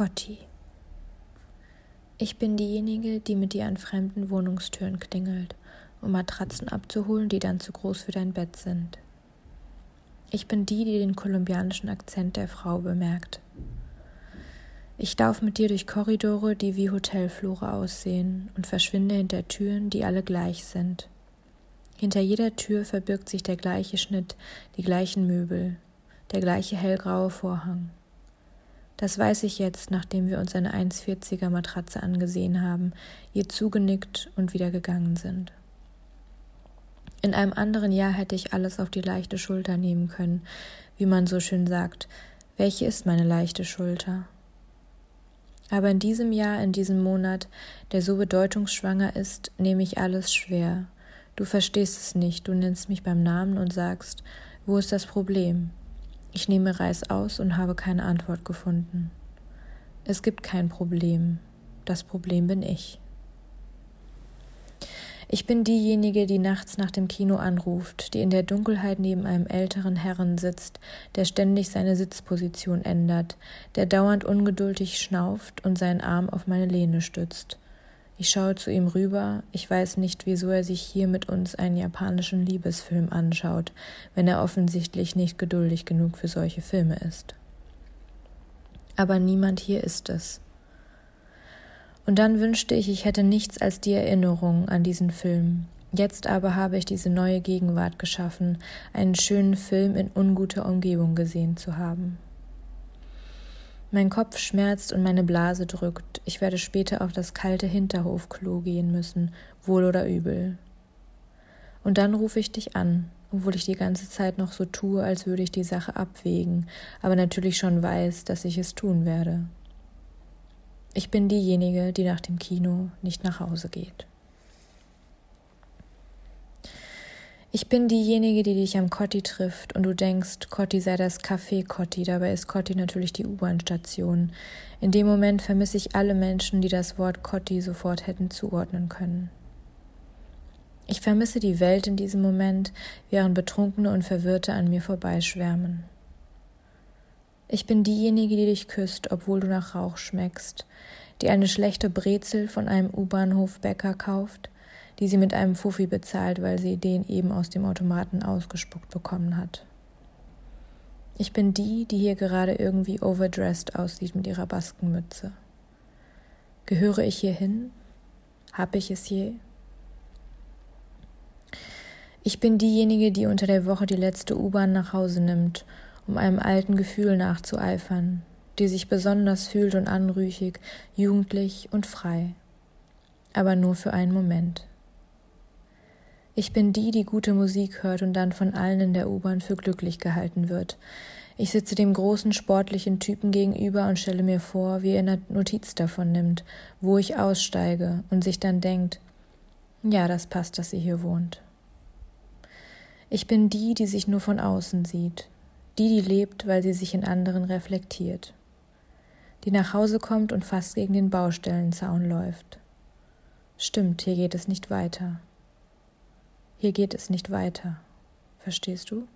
Cotti. Ich bin diejenige, die mit dir an fremden Wohnungstüren klingelt, um Matratzen abzuholen, die dann zu groß für dein Bett sind. Ich bin die, die den kolumbianischen Akzent der Frau bemerkt. Ich laufe mit dir durch Korridore, die wie Hotelflure aussehen, und verschwinde hinter Türen, die alle gleich sind. Hinter jeder Tür verbirgt sich der gleiche Schnitt, die gleichen Möbel, der gleiche hellgraue Vorhang. Das weiß ich jetzt, nachdem wir uns eine 1,40er Matratze angesehen haben, ihr zugenickt und wieder gegangen sind. In einem anderen Jahr hätte ich alles auf die leichte Schulter nehmen können, wie man so schön sagt. Welche ist meine leichte Schulter? Aber in diesem Jahr, in diesem Monat, der so bedeutungsschwanger ist, nehme ich alles schwer. Du verstehst es nicht, du nennst mich beim Namen und sagst, wo ist das Problem? Ich nehme Reis aus und habe keine Antwort gefunden. Es gibt kein Problem. Das Problem bin ich. Ich bin diejenige, die nachts nach dem Kino anruft, die in der Dunkelheit neben einem älteren Herrn sitzt, der ständig seine Sitzposition ändert, der dauernd ungeduldig schnauft und seinen Arm auf meine Lehne stützt. Ich schaue zu ihm rüber, ich weiß nicht, wieso er sich hier mit uns einen japanischen Liebesfilm anschaut, wenn er offensichtlich nicht geduldig genug für solche Filme ist. Aber niemand hier ist es. Und dann wünschte ich, ich hätte nichts als die Erinnerung an diesen Film. Jetzt aber habe ich diese neue Gegenwart geschaffen, einen schönen Film in unguter Umgebung gesehen zu haben. Mein Kopf schmerzt und meine Blase drückt. Ich werde später auf das kalte Hinterhofklo gehen müssen, wohl oder übel. Und dann rufe ich dich an, obwohl ich die ganze Zeit noch so tue, als würde ich die Sache abwägen, aber natürlich schon weiß, dass ich es tun werde. Ich bin diejenige, die nach dem Kino nicht nach Hause geht. Ich bin diejenige, die dich am Cotti trifft und du denkst, Cotti sei das Café Cotti, dabei ist Cotti natürlich die U-Bahn-Station. In dem Moment vermisse ich alle Menschen, die das Wort Cotti sofort hätten zuordnen können. Ich vermisse die Welt in diesem Moment, während Betrunkene und Verwirrte an mir vorbeischwärmen. Ich bin diejenige, die dich küsst, obwohl du nach Rauch schmeckst, die eine schlechte Brezel von einem U-Bahnhof-Bäcker kauft, die sie mit einem Fuffi bezahlt, weil sie den eben aus dem Automaten ausgespuckt bekommen hat. Ich bin die, die hier gerade irgendwie overdressed aussieht mit ihrer Baskenmütze. Gehöre ich hier hin? Hab ich es je? Ich bin diejenige, die unter der Woche die letzte U-Bahn nach Hause nimmt, um einem alten Gefühl nachzueifern, die sich besonders fühlt und anrüchig, jugendlich und frei. Aber nur für einen Moment. Ich bin die, die gute Musik hört und dann von allen in der U-Bahn für glücklich gehalten wird. Ich sitze dem großen sportlichen Typen gegenüber und stelle mir vor, wie er Notiz davon nimmt, wo ich aussteige und sich dann denkt, ja, das passt, dass sie hier wohnt. Ich bin die, die sich nur von außen sieht, die, die lebt, weil sie sich in anderen reflektiert, die nach Hause kommt und fast gegen den Baustellenzaun läuft. Stimmt, hier geht es nicht weiter. Hier geht es nicht weiter. Verstehst du?